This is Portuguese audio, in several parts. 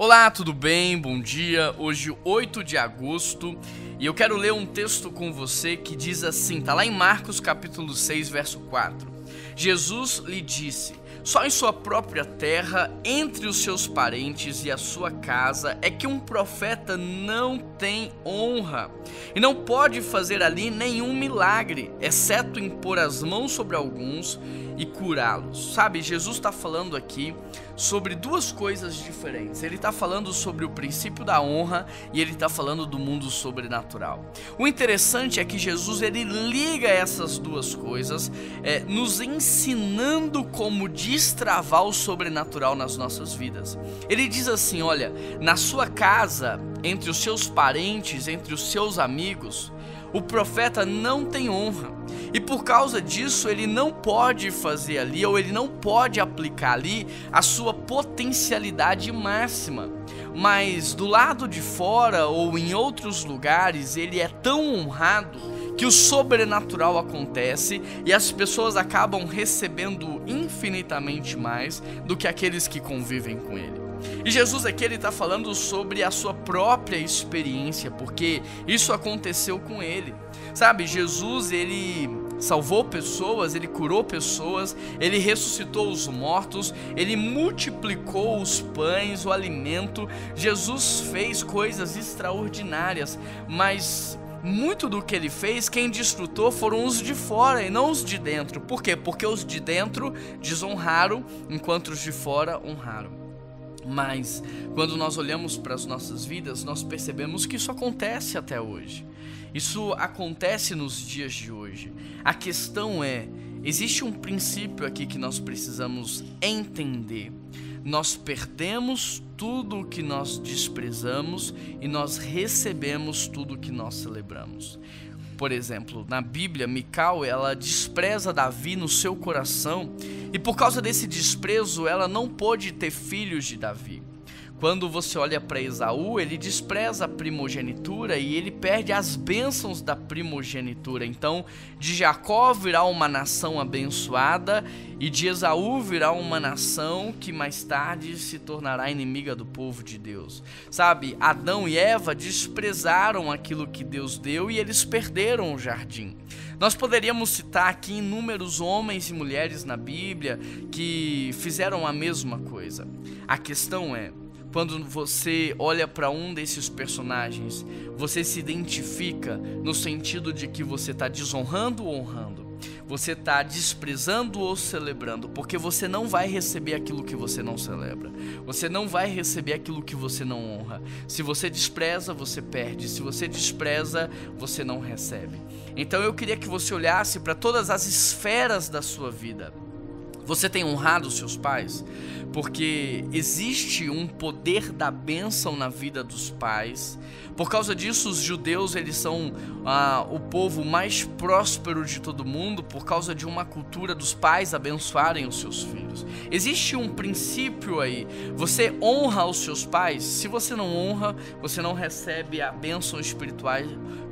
Olá, tudo bem? Bom dia. Hoje, 8 de agosto, e eu quero ler um texto com você que diz assim, tá lá em Marcos capítulo 6, verso 4. Jesus lhe disse: Só em sua própria terra, entre os seus parentes e a sua casa, é que um profeta não tem honra e não pode fazer ali nenhum milagre, exceto impor as mãos sobre alguns e curá-los. Sabe, Jesus está falando aqui sobre duas coisas diferentes. Ele está falando sobre o princípio da honra e ele está falando do mundo sobrenatural. O interessante é que Jesus ele liga essas duas coisas, é, nos ensinando como destravar o sobrenatural nas nossas vidas. Ele diz assim: olha, na sua casa, entre os seus parentes, entre os seus amigos, o profeta não tem honra. E por causa disso, ele não pode fazer ali, ou ele não pode aplicar ali, a sua potencialidade máxima. Mas do lado de fora ou em outros lugares, ele é tão honrado que o sobrenatural acontece e as pessoas acabam recebendo infinitamente mais do que aqueles que convivem com ele. E Jesus aqui ele está falando sobre a sua própria experiência, porque isso aconteceu com ele. Sabe, Jesus ele salvou pessoas, ele curou pessoas, ele ressuscitou os mortos, ele multiplicou os pães, o alimento. Jesus fez coisas extraordinárias, mas muito do que ele fez, quem desfrutou foram os de fora e não os de dentro. Por quê? Porque os de dentro desonraram, enquanto os de fora honraram. Mas quando nós olhamos para as nossas vidas, nós percebemos que isso acontece até hoje. Isso acontece nos dias de hoje. A questão é: existe um princípio aqui que nós precisamos entender. Nós perdemos tudo o que nós desprezamos e nós recebemos tudo o que nós celebramos. Por exemplo, na Bíblia, Mical, ela despreza Davi no seu coração e por causa desse desprezo, ela não pôde ter filhos de Davi. Quando você olha para Esaú, ele despreza a primogenitura e ele perde as bênçãos da primogenitura. Então, de Jacó virá uma nação abençoada e de Esaú virá uma nação que mais tarde se tornará inimiga do povo de Deus. Sabe, Adão e Eva desprezaram aquilo que Deus deu e eles perderam o jardim. Nós poderíamos citar aqui inúmeros homens e mulheres na Bíblia que fizeram a mesma coisa. A questão é, quando você olha para um desses personagens, você se identifica no sentido de que você está desonrando ou honrando. Você está desprezando ou celebrando, porque você não vai receber aquilo que você não celebra. Você não vai receber aquilo que você não honra. Se você despreza, você perde. Se você despreza, você não recebe. Então eu queria que você olhasse para todas as esferas da sua vida você tem honrado seus pais? Porque existe um poder da bênção na vida dos pais. Por causa disso, os judeus eles são ah, o povo mais próspero de todo mundo por causa de uma cultura dos pais abençoarem os seus filhos. Existe um princípio aí. Você honra os seus pais. Se você não honra, você não recebe a bênção espiritual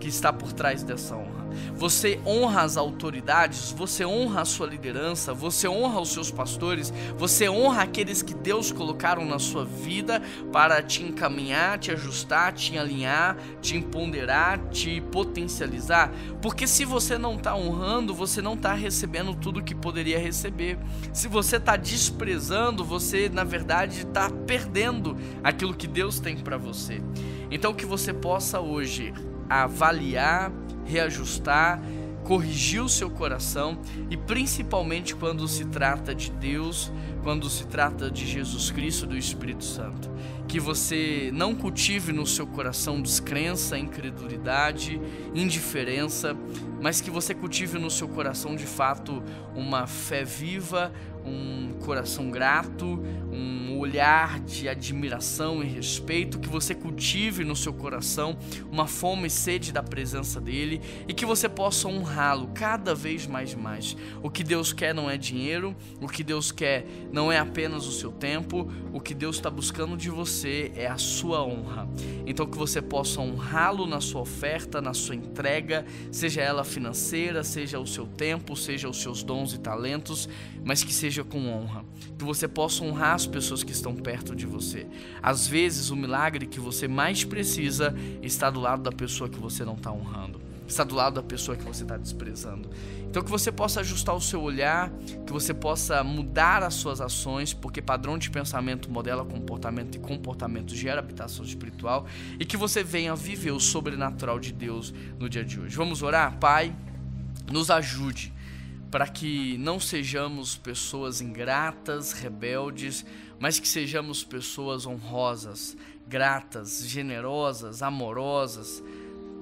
que está por trás dessa honra. Você honra as autoridades, você honra a sua liderança, você honra os seus pastores, você honra aqueles que Deus colocaram na sua vida para te encaminhar, te ajustar, te alinhar, te empoderar, te potencializar. Porque se você não está honrando, você não está recebendo tudo que poderia receber. Se você está desprezando, você na verdade está perdendo aquilo que Deus tem para você. Então que você possa hoje avaliar reajustar, corrigir o seu coração e principalmente quando se trata de Deus, quando se trata de Jesus Cristo do Espírito Santo. Que você não cultive no seu coração descrença, incredulidade, indiferença, mas que você cultive no seu coração de fato uma fé viva, um coração grato, um olhar de admiração e respeito, que você cultive no seu coração uma fome e sede da presença dele e que você possa honrá-lo cada vez mais e mais. O que Deus quer não é dinheiro, o que Deus quer não é apenas o seu tempo, o que Deus está buscando de você é a sua honra. Então que você possa honrá-lo na sua oferta, na sua entrega, seja ela financeira, seja o seu tempo, seja os seus dons e talentos, mas que seja seja com honra, que você possa honrar as pessoas que estão perto de você. Às vezes, o milagre que você mais precisa está do lado da pessoa que você não está honrando, está do lado da pessoa que você está desprezando. Então, que você possa ajustar o seu olhar, que você possa mudar as suas ações, porque padrão de pensamento modela comportamento e comportamento gera habitação espiritual, e que você venha viver o sobrenatural de Deus no dia de hoje. Vamos orar? Pai, nos ajude para que não sejamos pessoas ingratas, rebeldes, mas que sejamos pessoas honrosas, gratas, generosas, amorosas.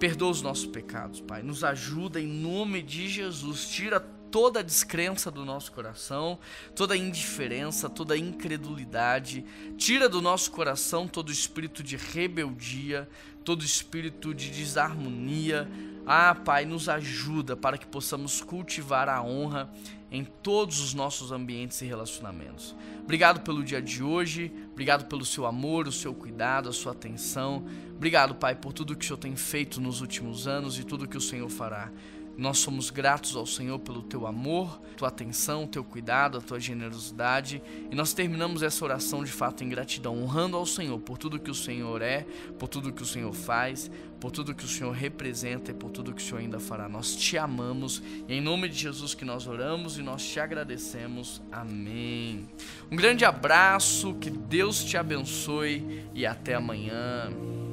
Perdoa os nossos pecados, Pai. Nos ajuda em nome de Jesus. Tira toda a descrença do nosso coração, toda a indiferença, toda a incredulidade. Tira do nosso coração todo espírito de rebeldia, todo espírito de desarmonia ah, Pai, nos ajuda para que possamos cultivar a honra em todos os nossos ambientes e relacionamentos. Obrigado pelo dia de hoje, obrigado pelo seu amor, o seu cuidado, a sua atenção. Obrigado, Pai, por tudo que o Senhor tem feito nos últimos anos e tudo que o Senhor fará. Nós somos gratos ao Senhor pelo teu amor, tua atenção, teu cuidado, a tua generosidade. E nós terminamos essa oração de fato em gratidão, honrando ao Senhor por tudo que o Senhor é, por tudo que o Senhor faz, por tudo que o Senhor representa e por tudo que o Senhor ainda fará. Nós te amamos e em nome de Jesus que nós oramos e nós te agradecemos. Amém. Um grande abraço, que Deus te abençoe e até amanhã.